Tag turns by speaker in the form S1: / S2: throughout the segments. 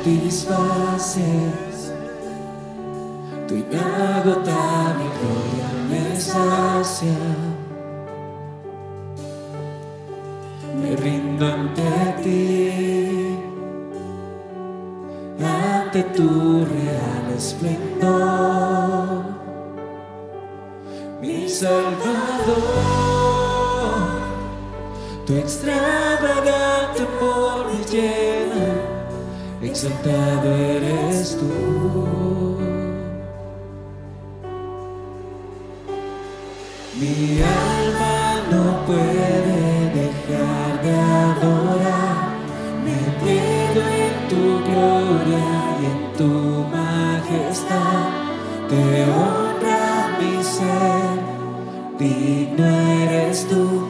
S1: satisfaces, tu inagotable gloria me sacia. Me rindo ante ti, ante tu real esplendor, mi Salvador, tu extraño. exaltado eres tú. Mi alma no puede dejar de adorar, metido en tu gloria y en tu majestad. Te honra mi ser, digno eres tú.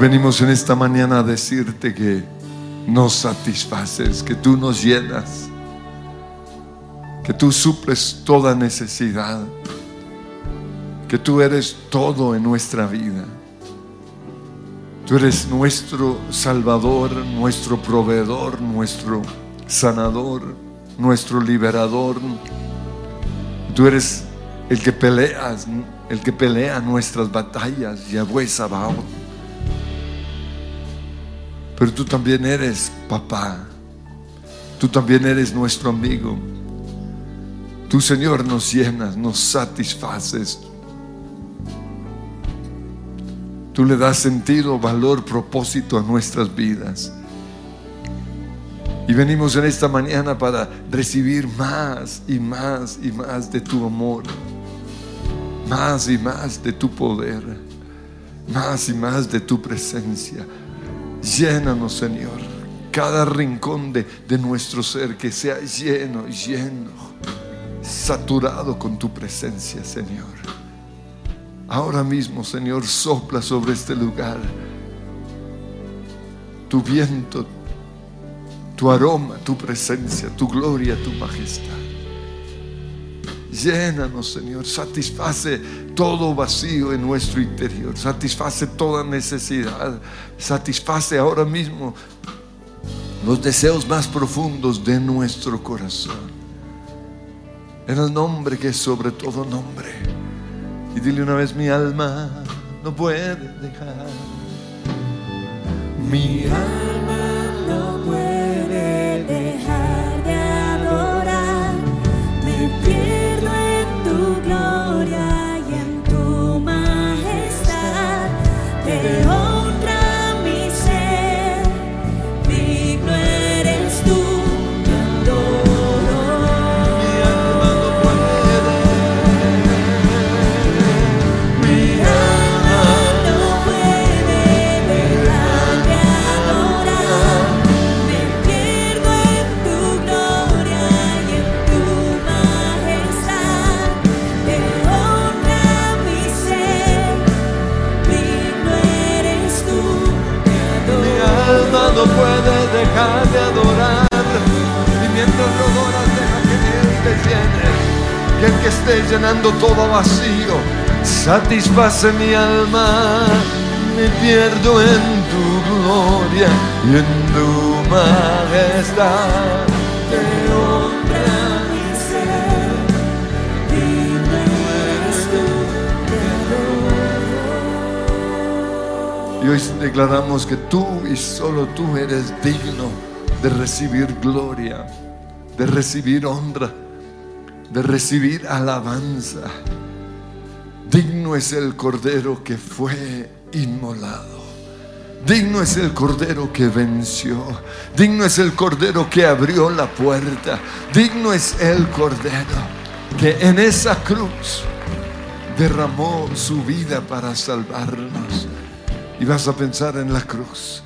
S2: Venimos en esta mañana a decirte que nos satisfaces, que tú nos llenas, que tú suples toda necesidad, que tú eres todo en nuestra vida. Tú eres nuestro Salvador, nuestro proveedor, nuestro sanador, nuestro liberador. Tú eres el que peleas, el que pelea nuestras batallas, Yahweh Sabaoth. Pero tú también eres papá. Tú también eres nuestro amigo. Tú, Señor, nos llenas, nos satisfaces. Tú le das sentido, valor, propósito a nuestras vidas. Y venimos en esta mañana para recibir más y más y más de tu amor, más y más de tu poder, más y más de tu presencia. Llénanos, Señor, cada rincón de, de nuestro ser que sea lleno, lleno, saturado con tu presencia, Señor. Ahora mismo, Señor, sopla sobre este lugar tu viento, tu aroma, tu presencia, tu gloria, tu majestad. Llénanos, Señor, satisface todo vacío en nuestro interior, satisface toda necesidad, satisface ahora mismo los deseos más profundos de nuestro corazón. En el nombre que es sobre todo nombre. Y dile una vez, mi alma no puede dejar. Mi alma
S3: adorar. Y
S2: mientras lo adoras, deja que Él te llene. Que el que esté llenando todo vacío, satisface mi alma. Me pierdo en tu gloria y en tu majestad.
S3: Te honra mi ser. Digno eres tú. Te adoro.
S2: Y hoy declaramos que tú y solo tú eres digno de recibir gloria, de recibir honra, de recibir alabanza. Digno es el cordero que fue inmolado. Digno es el cordero que venció. Digno es el cordero que abrió la puerta. Digno es el cordero que en esa cruz derramó su vida para salvarnos. Y vas a pensar en la cruz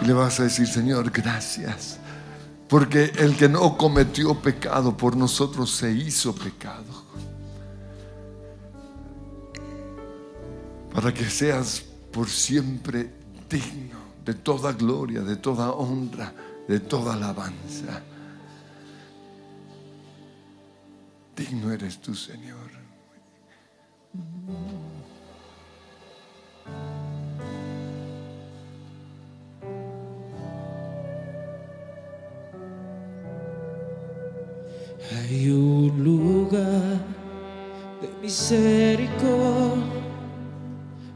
S2: y le vas a decir, Señor, gracias. Porque el que no cometió pecado por nosotros se hizo pecado. Para que seas por siempre digno de toda gloria, de toda honra, de toda alabanza. Digno eres tú, Señor.
S4: Hay un lugar de misericordia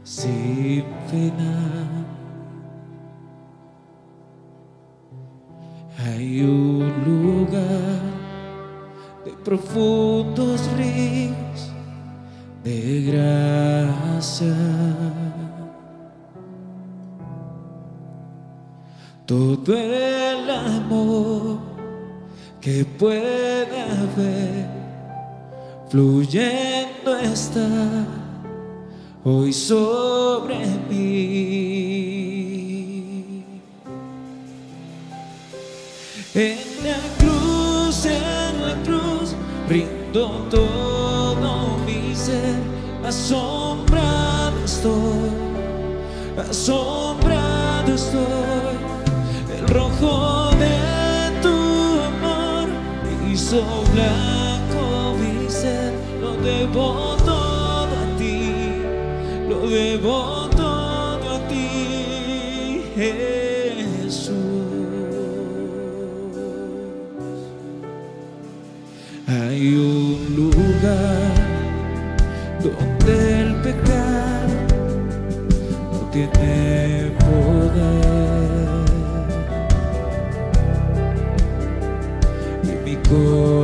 S4: sin final. Hay un lugar de profundos ríos de gracia. Todo el amor que pueda haber fluyendo está hoy sobre mí. En la cruz, en la cruz, rindo todo mi ser, asombrado estoy, asombrado estoy, el rojo hizo blanco mi lo debo todo a ti, lo debo todo a ti, Jesús. Hay un lugar donde el pecado no tiene poder. school.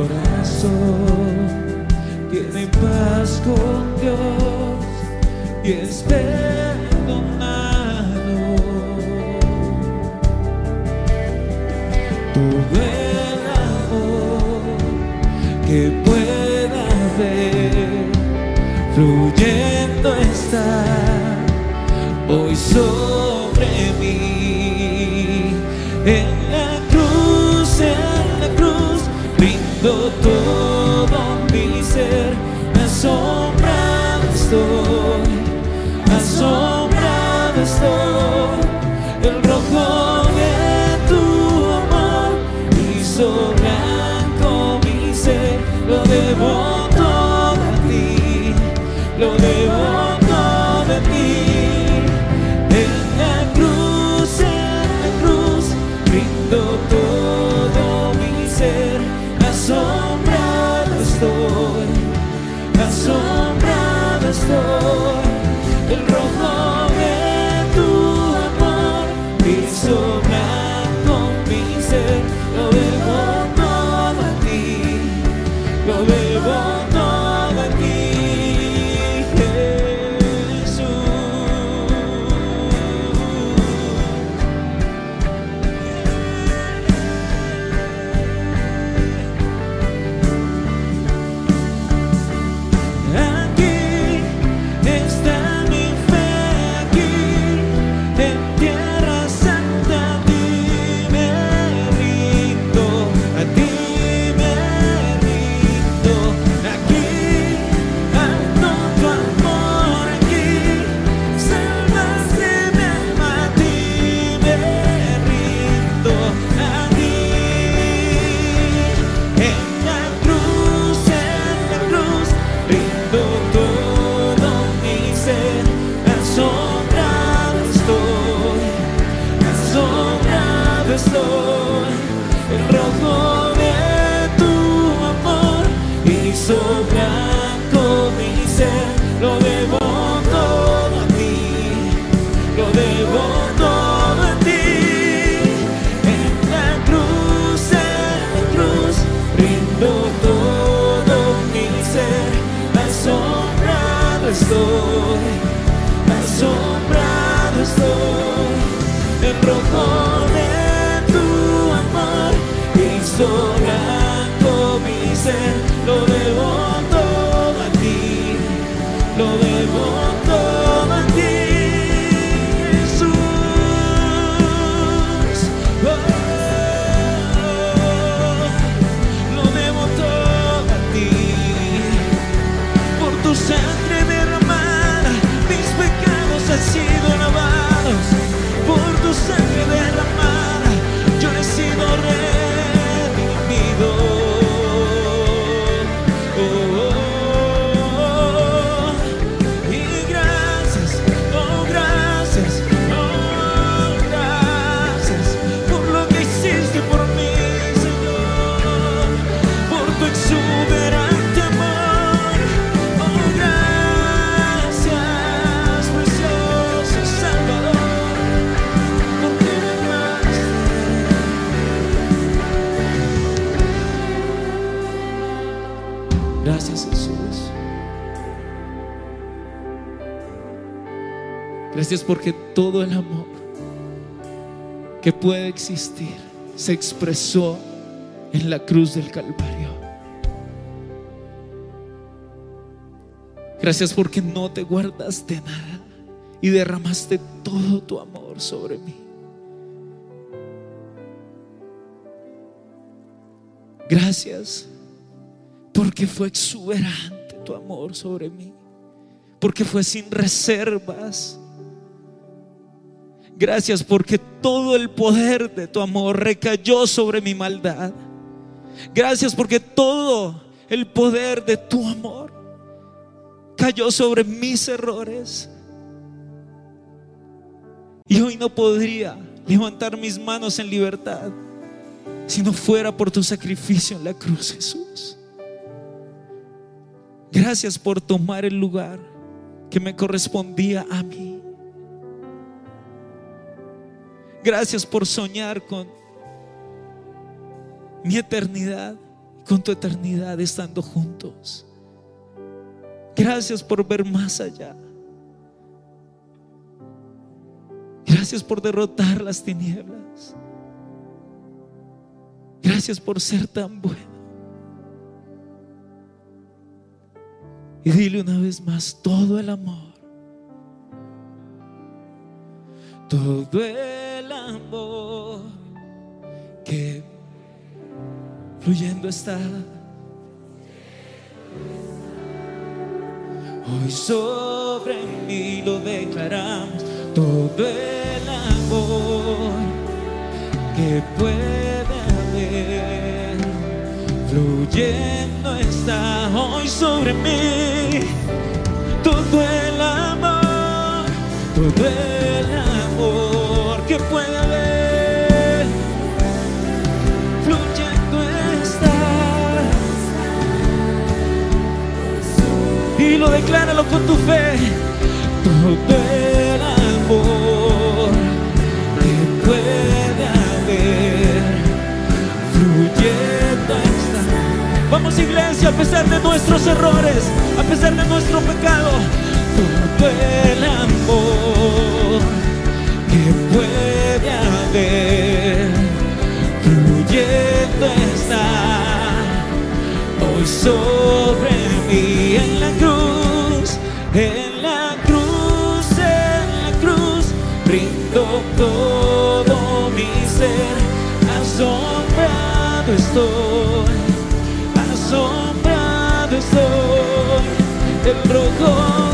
S4: sobrando mi ser, lo debo. Este Gracias porque todo el amor que puede existir se expresó en la cruz del Calvario. Gracias porque no te guardaste nada y derramaste todo tu amor sobre mí. Gracias porque fue exuberante tu amor sobre mí, porque fue sin reservas Gracias porque todo el poder de tu amor recayó sobre mi maldad. Gracias porque todo el poder de tu amor cayó sobre mis errores. Y hoy no podría levantar mis manos en libertad si no fuera por tu sacrificio en la cruz, Jesús. Gracias por tomar el lugar que me correspondía a mí. Gracias por soñar con mi eternidad, con tu eternidad estando juntos. Gracias por ver más allá. Gracias por derrotar las tinieblas. Gracias por ser tan bueno. Y dile una vez más todo el amor. Todo el amor que fluyendo está. Hoy sobre mí lo declaramos. Todo el amor que puede haber fluyendo está hoy sobre mí. Todo el amor, todo el Y lo decláralo con tu fe. Todo el amor que puede haber fluyendo está. Vamos iglesia, a pesar de nuestros errores, a pesar de nuestro pecado, todo el amor que puede haber fluyendo está hoy sobre mí el rojo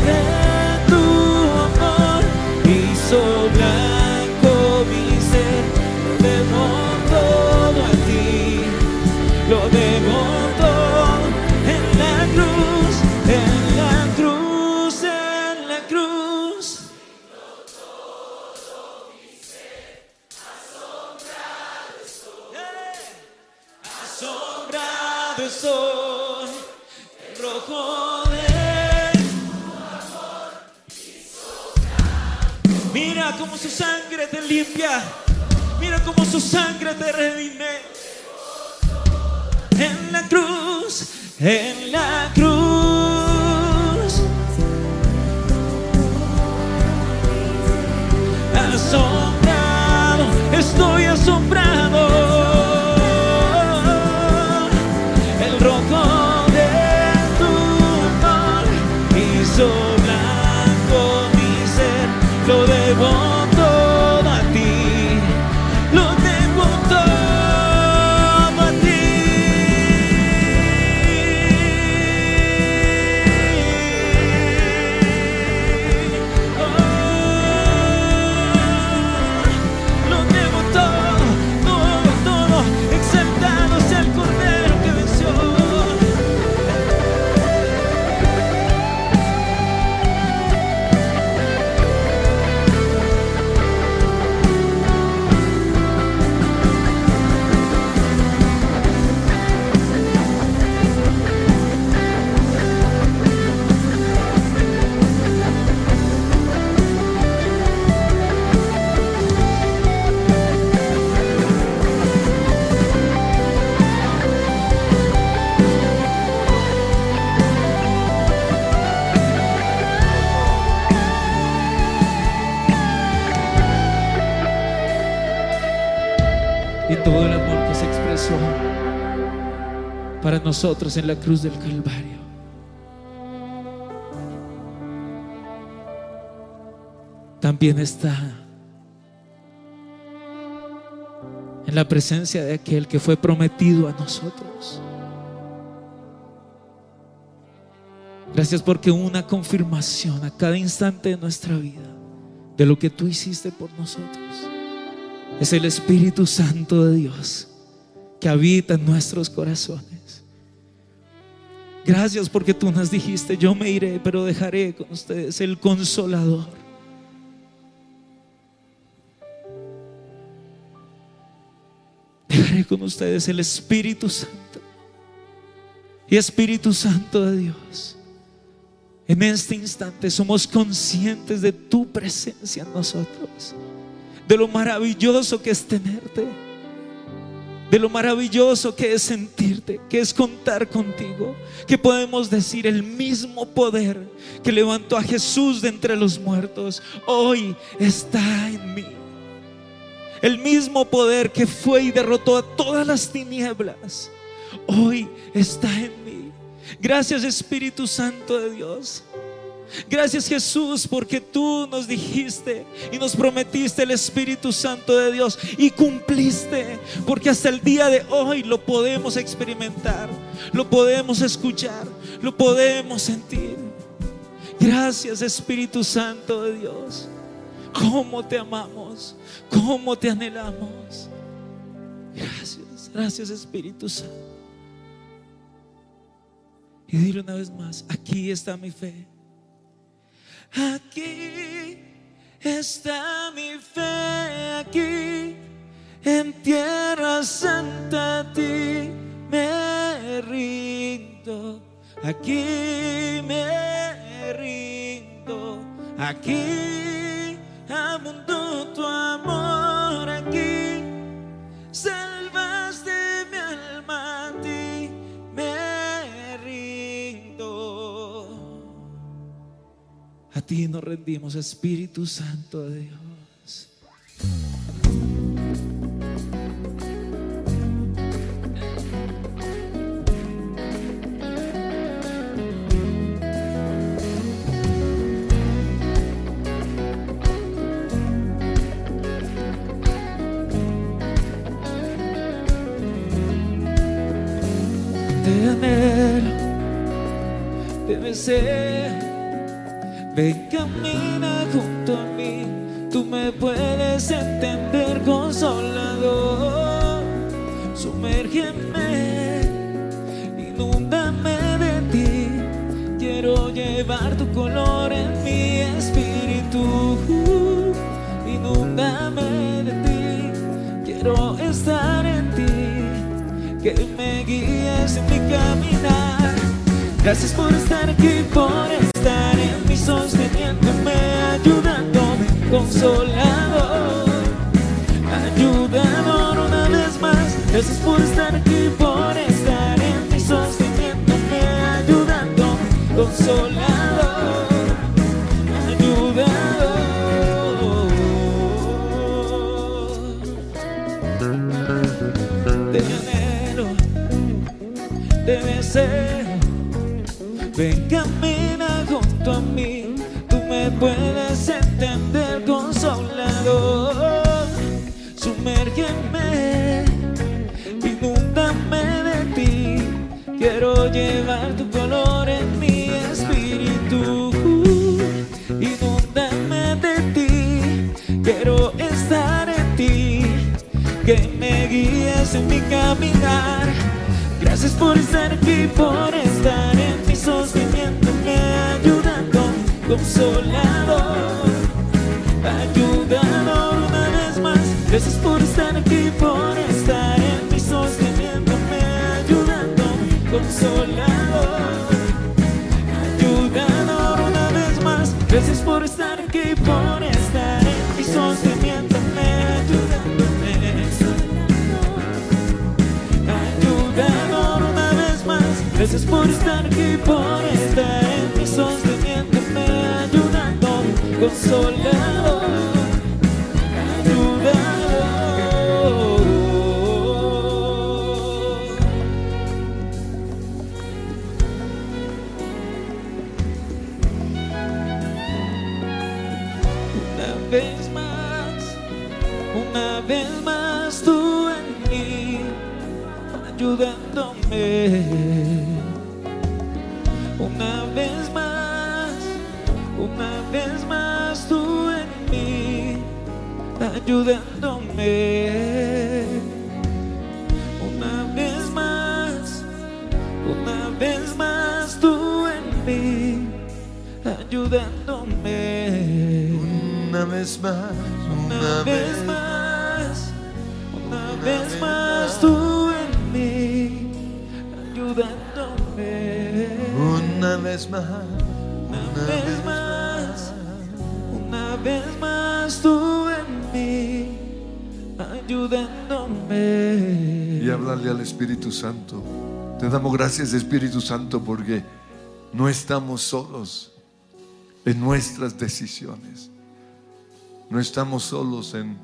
S4: nosotros en la cruz del Calvario. También está en la presencia de aquel que fue prometido a nosotros. Gracias porque una confirmación a cada instante de nuestra vida de lo que tú hiciste por nosotros es el Espíritu Santo de Dios que habita en nuestros corazones. Gracias porque tú nos dijiste, yo me iré, pero dejaré con ustedes el consolador. Dejaré con ustedes el Espíritu Santo. Y Espíritu Santo de Dios, en este instante somos conscientes de tu presencia en nosotros, de lo maravilloso que es tenerte, de lo maravilloso que es sentirte, que es contar contigo, que podemos decir el mismo poder que levantó a Jesús de entre los muertos, hoy está en mí. El mismo poder que fue y derrotó a todas las tinieblas, hoy está en mí. Gracias Espíritu Santo de Dios. Gracias Jesús porque tú nos dijiste y nos prometiste el Espíritu Santo de Dios y cumpliste porque hasta el día de hoy lo podemos experimentar, lo podemos escuchar, lo podemos sentir. Gracias Espíritu Santo de Dios. Cómo te amamos, cómo te anhelamos. Gracias, gracias Espíritu Santo. Y dile una vez más, aquí está mi fe. Aquí está mi fe, aquí en tierra santa a ti me rindo. Aquí me rindo, aquí abundó tu amor, aquí ti nos rendimos, Espíritu Santo de Dios. Te anhelo, te. Ven, camina junto a mí, tú me puedes entender, consolador. Sumérgeme, inúndame de ti. Quiero llevar tu color en mi espíritu. Inúndame de ti, quiero estar en ti. Que me guíes en mi caminar. Gracias por estar aquí, por estar sosteniéndome, ayudándome, consolador, ayudador una vez más. Gracias por estar aquí, por estar en mí, sosteniéndome, ayudándome, consolador, ayudador. Te anhelo, te deseo. Ven, puedes entender, consolador. Sumérgeme, inúndame de ti. Quiero llevar tu color en mi espíritu. Inúndame de ti, quiero estar en ti. Que me guíes en mi caminar. Gracias por estar aquí, por estar en mí, consolador, ayudador una vez más. Gracias por estar aquí, por estar en mí, sosteniéndome, ayudando, consolador, ayudador una vez más. Gracias por estar aquí, por estar en mí, sosteniéndome, ayudándome ayudador una vez más. Gracias por estar aquí, por estar en mí, sosteniéndome, consolador. Una vez más, una vez más tú en mí ayudándome. Una vez más, una vez más ayudándome. Una vez más, una vez más ayudándome.
S2: Una vez más,
S4: Una vez más, una vez más tú en mí, ayudándome.
S2: Una vez más,
S4: Una vez más, una vez más tú en mí, ayudándome.
S2: y hablarle al Espíritu Santo. Te damos gracias, Espíritu Santo, porque no estamos solos en nuestras decisiones. No estamos solos en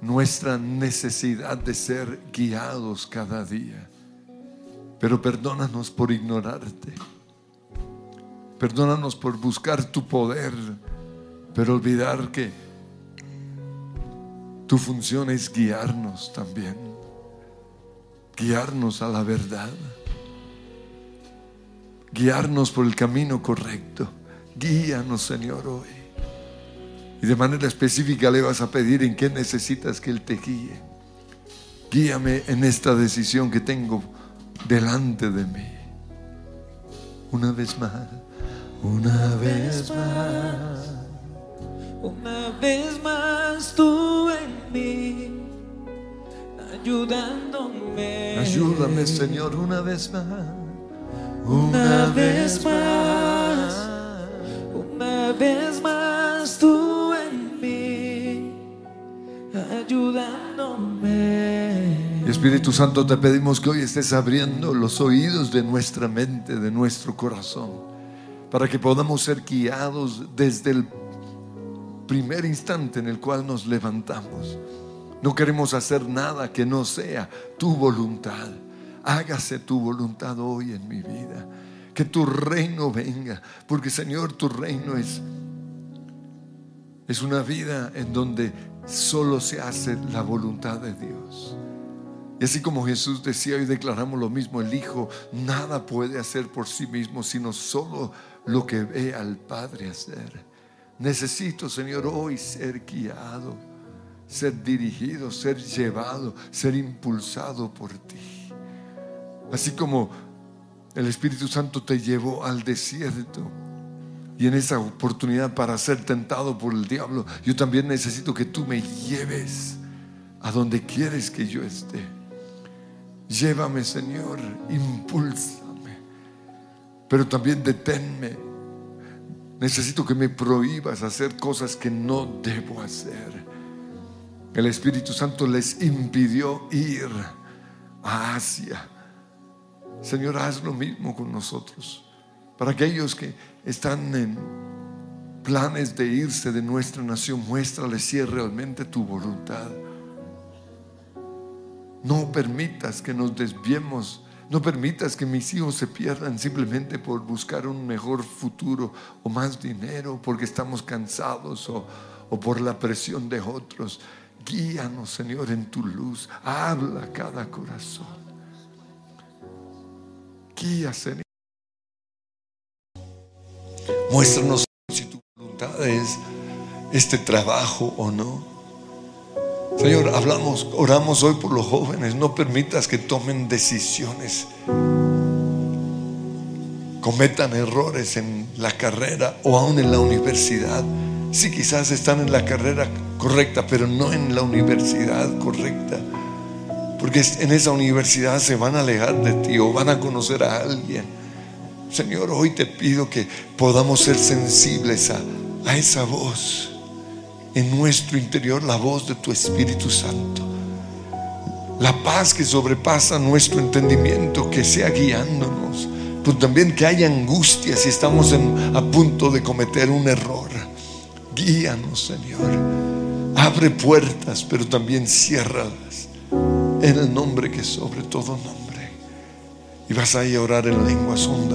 S2: nuestra necesidad de ser guiados cada día. Pero perdónanos por ignorarte. Perdónanos por buscar tu poder, pero olvidar que tu función es guiarnos también guiarnos a la verdad, guiarnos por el camino correcto. Guíanos, Señor, hoy. Y de manera específica le vas a pedir en qué necesitas que Él te guíe. Guíame en esta decisión que tengo delante de mí. Una vez más, una vez más.
S4: Una vez más tú en mí, ayudándome.
S2: Ayúdame, Señor, una vez más.
S4: Una vez más, una vez más tú en mí, ayudándome.
S2: Espíritu Santo, te pedimos que hoy estés abriendo los oídos de nuestra mente, de nuestro corazón, para que podamos ser guiados desde el primer instante en el cual nos levantamos. No queremos hacer nada que no sea tu voluntad. Hágase tu voluntad hoy en mi vida. Que tu reino venga, porque Señor, tu reino es es una vida en donde solo se hace la voluntad de Dios. Y así como Jesús decía y declaramos lo mismo, el Hijo nada puede hacer por sí mismo, sino solo lo que ve al Padre hacer. Necesito, Señor, hoy ser guiado, ser dirigido, ser llevado, ser impulsado por ti. Así como el Espíritu Santo te llevó al desierto y en esa oportunidad para ser tentado por el diablo, yo también necesito que tú me lleves a donde quieres que yo esté. Llévame, Señor, impúlsame, pero también deténme. Necesito que me prohíbas hacer cosas que no debo hacer. El Espíritu Santo les impidió ir a Asia. Señor, haz lo mismo con nosotros. Para aquellos que están en planes de irse de nuestra nación, muéstrales si es realmente tu voluntad. No permitas que nos desviemos. No permitas que mis hijos se pierdan simplemente por buscar un mejor futuro o más dinero, porque estamos cansados o, por la presión de otros. Guíanos, Señor, en tu luz. Habla cada corazón. Guía, Señor. Muéstranos si tu voluntad es este trabajo o no. Señor, hablamos, oramos hoy por los jóvenes. No permitas que tomen decisiones, cometan errores en la carrera o aún en la universidad. Sí, quizás están en la carrera correcta, pero no en la universidad correcta. Porque en esa universidad se van a alejar de ti o van a conocer a alguien. Señor, hoy te pido que podamos ser sensibles a, a esa voz en nuestro interior, la voz de tu Espíritu Santo. La paz que sobrepasa nuestro entendimiento, que sea guiándonos. Pero también que haya angustia si estamos a punto de cometer un error. Guíanos, Señor. Abre puertas, pero también ciérralas. En el nombre que sobre todo nombre. Y vas a orar en lenguas hondas.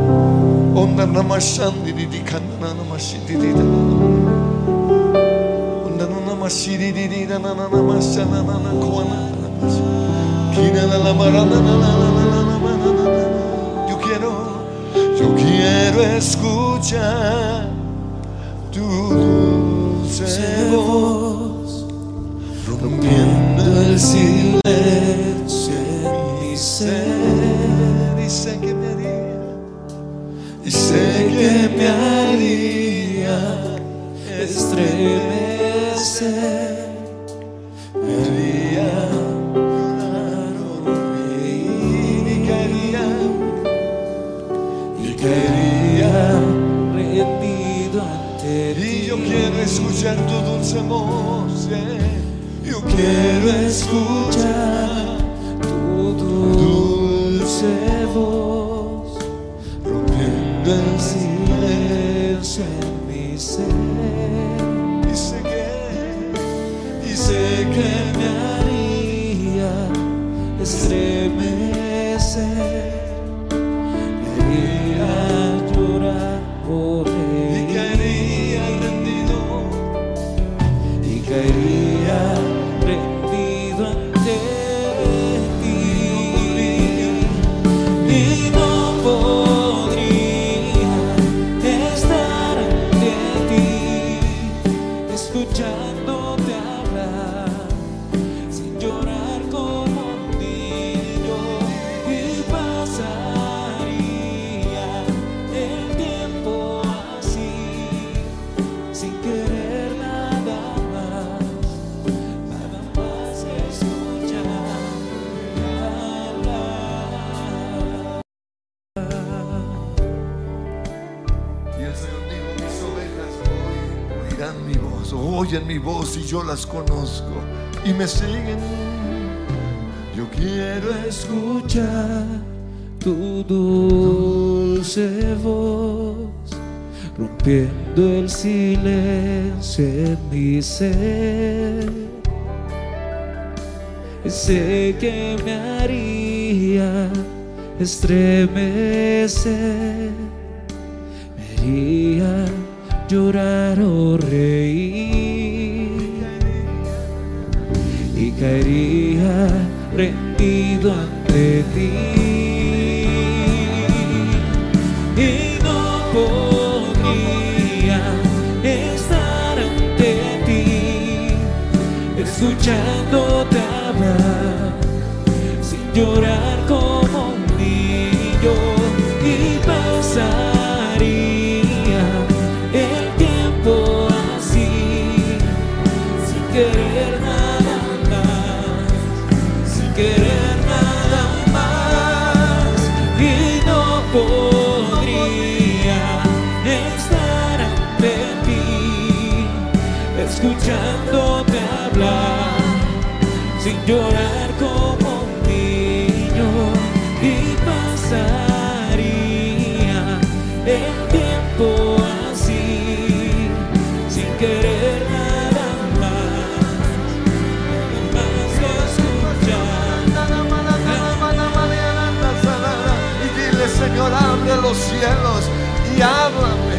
S2: Onda namashandi di di kanana namashidi di da. Onda namashidi di di da. Kina la la marana na na na na na na. Yo quiero, yo quiero escuchar tu dulce voz rompiendo el
S4: silencio en. Estremecer. Reír
S2: y caería,
S4: y caería rendido ante
S2: y yo quiero escuchar tu dulce voz, yeah. yo
S4: Quiero escuchar
S2: yo las conozco y me siguen. Yo quiero
S4: escuchar tu dulce voz, rompiendo el silencio en mi ser. Sé que me haría estremecer, me haría llorar o reír caería rendido ante ti. Y no podría estar ante ti. Escuchándote escuchándote hablar, sin llorar como un niño, y pasaría el tiempo así, sin querer nada más, más que escuchar.
S2: Y dile, Señor, abre los cielos y háblame.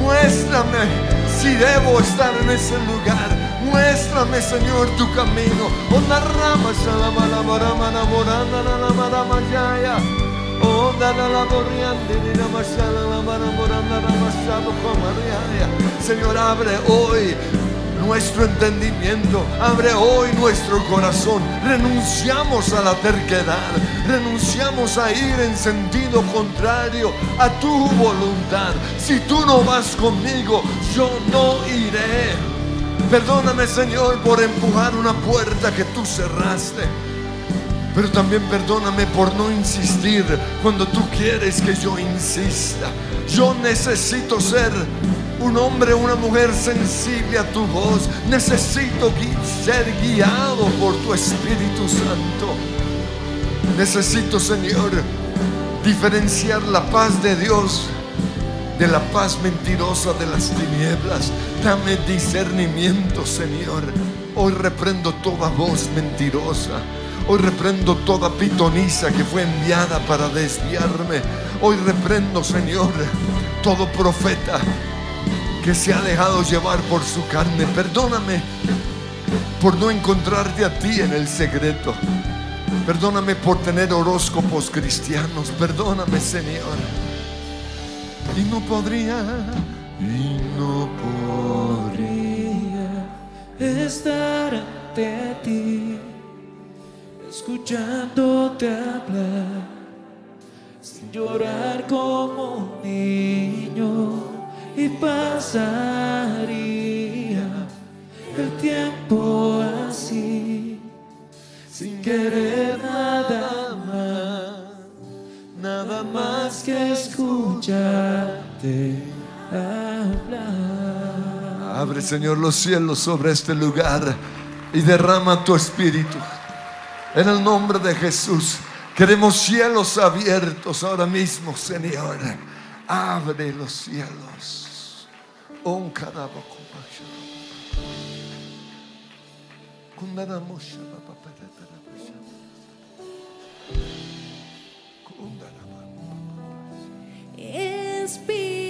S2: Muéstrame si debo estar en ese lugar. Muéstrame, Señor, tu camino. Onda rama, salamala, barama, namoranda, la, la, barama, yaya. Onda, la, la, borriande, ni la, masala, la, bara, boranda, la, masado, comareaya. Señor, abre hoy nuestro entendimiento, abre hoy nuestro corazón. Renunciamos a la terquedad, renunciamos a ir en sentido contrario a tu voluntad. Si tú no vas conmigo, yo no iré. Perdóname, Señor, por empujar una puerta que tú cerraste. Pero también perdóname por no insistir cuando tú quieres que yo insista. Yo necesito ser un hombre, una mujer sensible a tu voz. Necesito ser guiado por tu Espíritu Santo. Necesito, Señor, diferenciar la paz de Dios de la paz mentirosa de las tinieblas. Dame discernimiento, Señor. Hoy reprendo toda voz mentirosa. Hoy reprendo toda pitonisa que fue enviada para desviarme. Hoy reprendo, Señor, todo profeta que se ha dejado llevar por su carne. Perdóname por no encontrarte a ti en el secreto. Perdóname por tener horóscopos cristianos. Perdóname, Señor. Y no podría, y no podría.
S4: estar ante ti, escuchándote hablar, sin llorar como un niño, y pasaría el tiempo así, sin querer nada más, nada más que escucharte hablar.
S2: Abre, Señor, los cielos sobre este lugar y derrama tu espíritu. En el nombre de Jesús, queremos cielos abiertos ahora mismo, Señor. Abre los cielos. Kundarabakupapasha.
S3: Espíritu,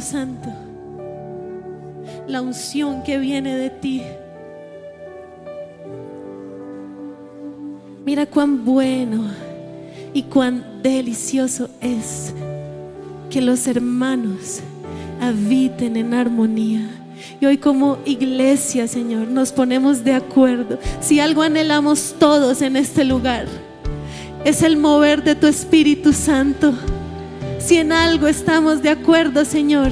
S3: Santo, la unción que viene de ti. Mira cuán bueno y cuán delicioso es que los hermanos habiten en armonía. Y hoy como iglesia, Señor, nos ponemos de acuerdo. Si algo anhelamos todos en este lugar, es el mover de tu Espíritu Santo. Si en algo estamos de acuerdo, Señor,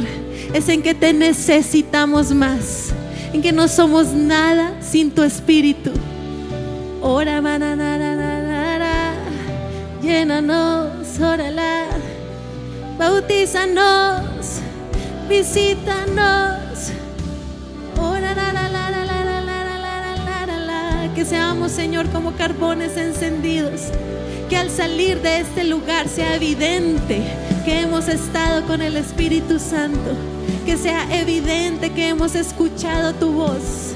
S3: es en que te necesitamos más, en que no somos nada sin tu Espíritu. Ora, llénanos, órala, bautízanos, visítanos. Ora, la, la, la, la, la, la, la, la, la, Que seamos, Señor, como carbones encendidos. Que al salir de este lugar sea evidente que hemos estado con el Espíritu Santo. Que sea evidente que hemos escuchado tu voz.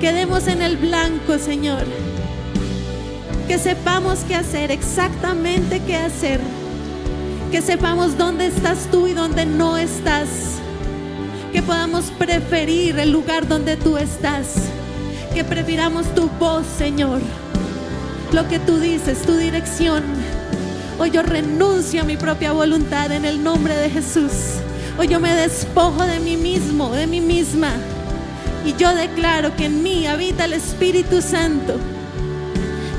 S3: Quedemos en el blanco, Señor. Que sepamos qué hacer, exactamente qué hacer. Que sepamos dónde estás tú y dónde no estás. Que podamos preferir el lugar donde tú estás. Que prefiramos tu voz, Señor. Lo que tú dices, tu dirección. Hoy yo renuncio a mi propia voluntad en el nombre de Jesús. Hoy yo me despojo de mí mismo, de mí misma. Y yo declaro que en mí habita el Espíritu Santo.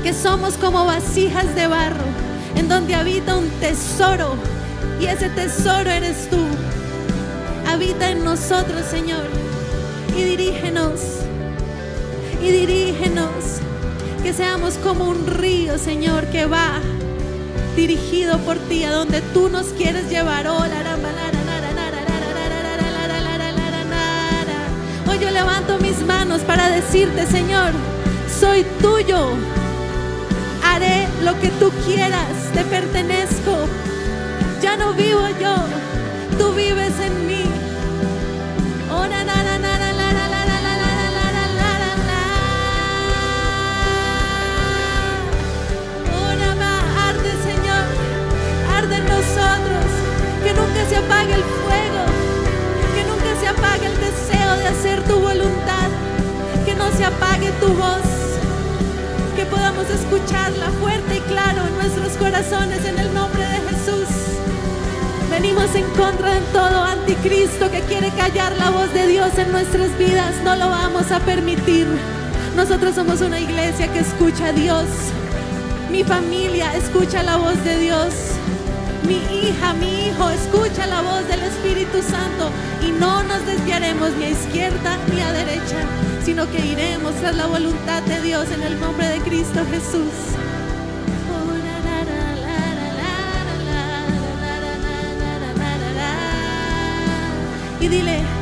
S3: Que somos como vasijas de barro, en donde habita un tesoro. Y ese tesoro eres tú. Habita en nosotros, Señor. Y dirígenos. Y dirígenos que seamos como un río, Señor, que va dirigido por ti a donde tú nos quieres llevar. Oh, Hoy yo levanto mis manos para decirte, Señor, soy tuyo. Haré lo que tú quieras, te pertenece tu voluntad, que no se apague tu voz que podamos escucharla fuerte y claro en nuestros corazones en el nombre de Jesús. Venimos en contra de todo anticristo que quiere callar la voz de Dios en nuestras vidas. No lo vamos a permitir. Nosotros somos una iglesia que escucha a Dios. Mi familia escucha la voz de Dios. Mi hija, mi hijo escucha la voz del Espíritu Santo y no nos desviaremos ni a izquierda ni a derecha, sino que iremos tras la voluntad de Dios en el nombre de Cristo Jesús. Y dile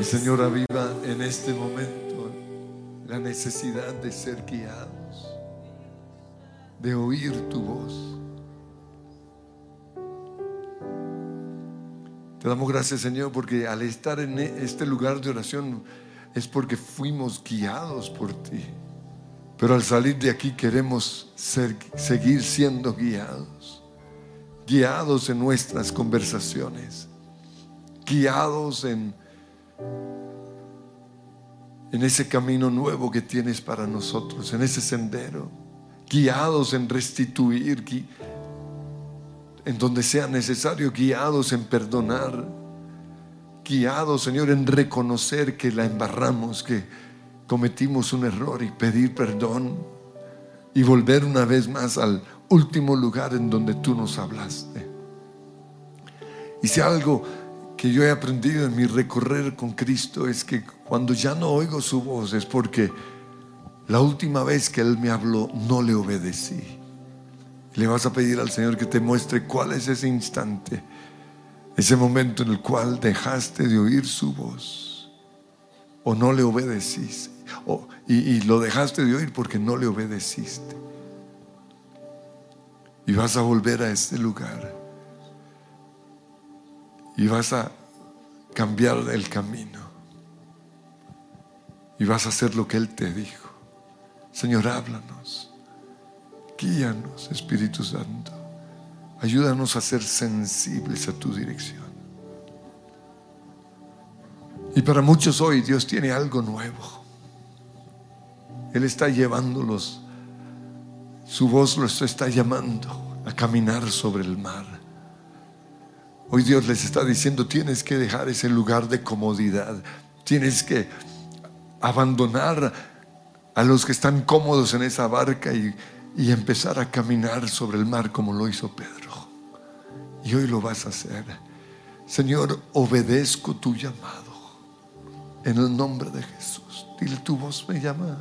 S2: Y Señor, aviva en este momento la necesidad de ser guiados, de oír tu voz. Te damos gracias, Señor, porque al estar en este lugar de oración es porque fuimos guiados por ti. Pero al salir de aquí queremos seguir siendo guiados, guiados en nuestras conversaciones, guiados en, en ese camino nuevo que tienes para nosotros, en ese sendero, guiados en restituir, en donde sea necesario, guiados en perdonar,
S1: guiados, Señor, en reconocer que la embarramos, que cometimos un error y pedir perdón y volver una vez más al último lugar en donde tú nos hablaste. Y si algo que yo he aprendido en mi recorrer con Cristo es que cuando ya no oigo su voz es porque la última vez que Él me habló no le obedecí. Le vas a pedir al Señor que te muestre cuál es ese instante, ese momento en el cual dejaste de oír su voz o no le obedeciste y, y lo dejaste de oír porque no le obedeciste. Y vas a volver a este lugar y vas a cambiar el camino y vas a hacer lo que Él te dijo. Señor, háblanos, guíanos, Espíritu Santo, ayúdanos a ser sensibles a tu dirección. Y para muchos hoy Dios tiene algo nuevo. Él está llevándolos, su voz los está llamando a caminar sobre el mar Hoy Dios les está diciendo, tienes que dejar ese lugar de comodidad, tienes que abandonar a los que están cómodos en esa barca y, empezar a caminar sobre el mar como lo hizo Pedro. Y hoy lo vas a hacer. Señor, obedezco tu llamado. En el nombre de Jesús. Dile, tu voz me llama.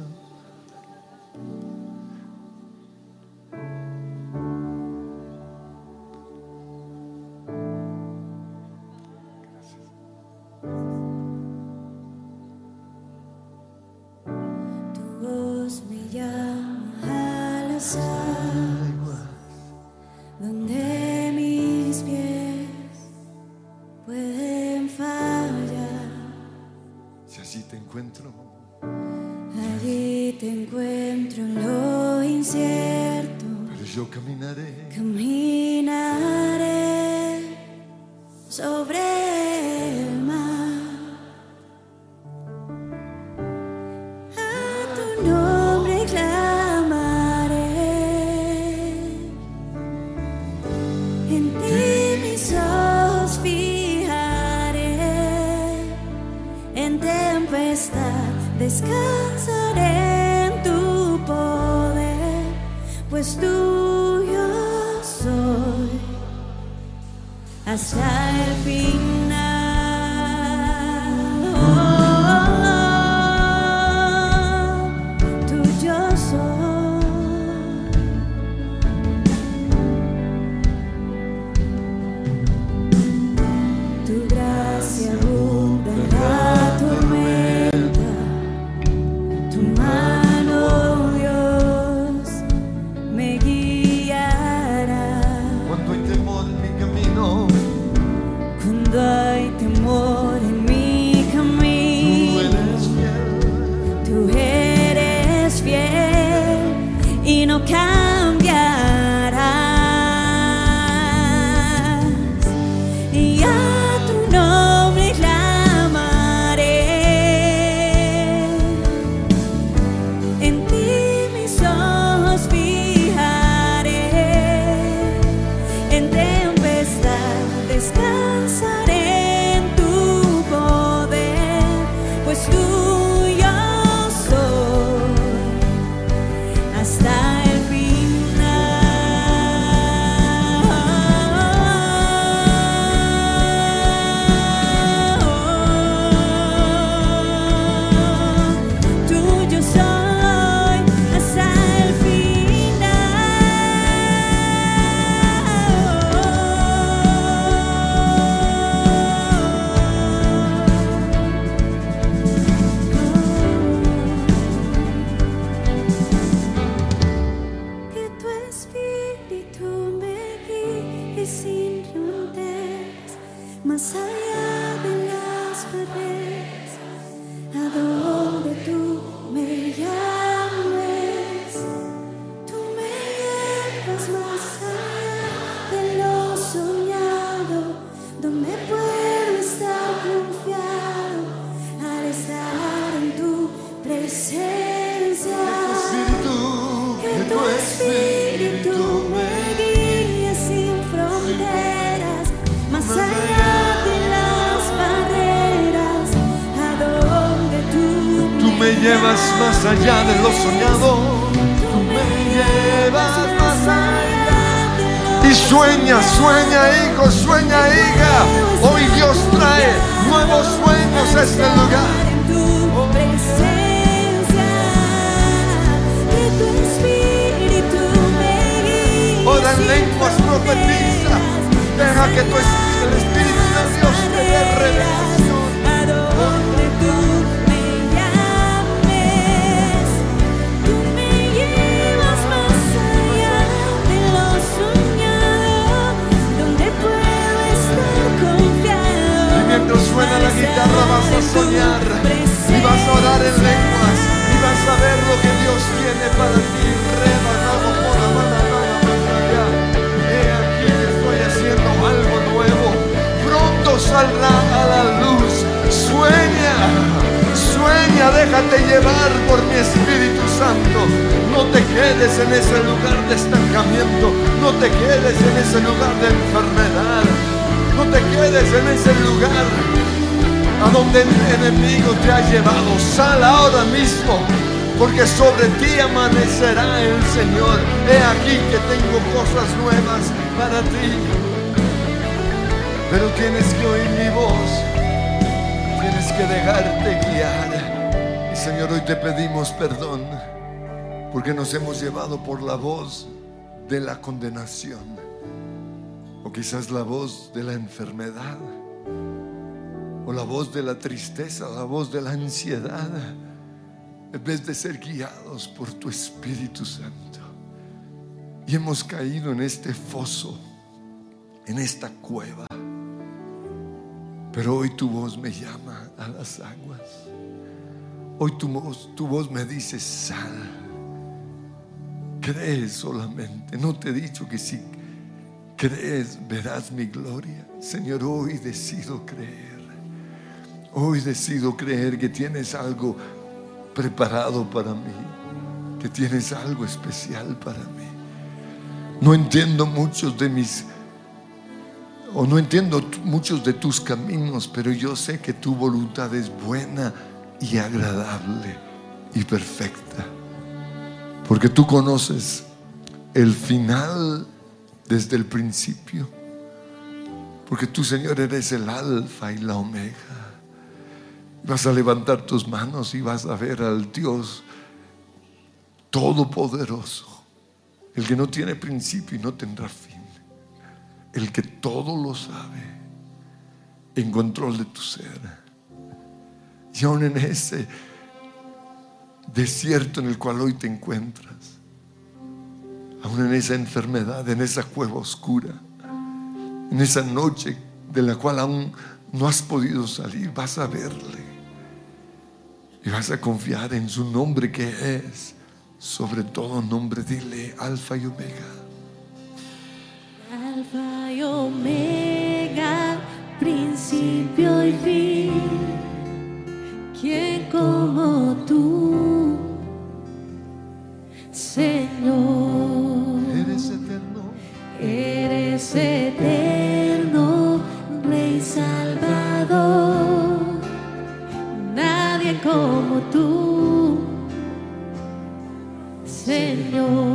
S2: to my me llevas más allá de lo soñado. Tú me llevas más allá. Y sueña, sueña, hijo, sueña, hija. Hoy Dios trae nuevos sueños a este lugar.
S3: En tu presencia, que tu espíritu me guíe.
S2: Ora en lenguas, profetiza. Deja que tu espíritu, el Espíritu de Dios te dé suena la guitarra vas a soñar y vas a orar en lenguas y vas a ver lo que Dios tiene para ti. Reba, rabo, mora, mana, mana, mana, ya. He aquí que estoy haciendo algo nuevo. Pronto saldrá a la luz. Sueña, sueña, déjate llevar por mi Espíritu Santo. No te quedes en ese lugar de estancamiento. No te quedes en ese lugar de enfermedad. No te quedes en ese lugar a donde el enemigo te ha llevado. Sal ahora mismo, porque sobre ti amanecerá el Señor. He aquí que tengo cosas nuevas para ti. Pero tienes que oír mi voz, tienes que dejarte guiar. Y Señor, hoy te pedimos perdón, porque nos hemos llevado por la voz de la condenación, o quizás la voz de la enfermedad o la voz de la tristeza, la voz de la ansiedad, en vez de ser guiados por tu Espíritu Santo. Y hemos caído en este foso, en esta cueva. Pero hoy tu voz me llama a las aguas. Hoy tu voz, tu voz me dice, sal. Cree solamente. No te he dicho que si crees verás mi gloria. Señor, hoy decido creer. Hoy decido creer que tienes algo preparado para mí, que tienes algo especial para mí. No entiendo muchos de mis, o no entiendo muchos de tus caminos, pero yo sé que tu voluntad es buena y agradable y perfecta. Porque tú conoces el final desde el principio. Porque tú, Señor, eres el alfa y la omega. Vas a levantar tus manos y vas a ver al Dios todopoderoso, el que no tiene principio y no tendrá fin, el que todo lo sabe, en control de tu ser. Y aún en ese desierto en el cual hoy te encuentras, aún en esa enfermedad, en esa cueva oscura, en esa noche de la cual aún no has podido salir, vas a verle. Y vas a confiar en su nombre que es, sobre todo nombre, dile Alfa y Omega.
S3: Alfa y Omega, principio y fin. ¿Quién como tú, Señor?
S2: Eterno,
S3: Rey Salvador. Nadie como tú, Señor.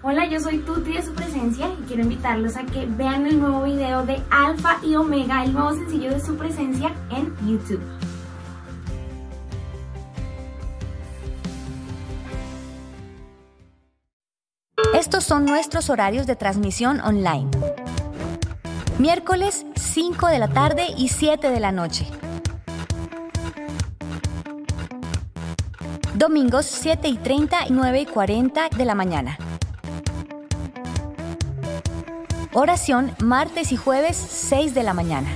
S5: Hola, yo soy Tuti de su presencia y quiero invitarlos a que vean el nuevo video de Alfa y Omega, el nuevo sencillo de su presencia en YouTube.
S6: Estos son nuestros horarios de transmisión online. Miércoles 5 de la tarde y 7 de la noche. domingos 7 y 30 y 9 y 40 de la mañana. Oración martes y jueves 6 de la mañana.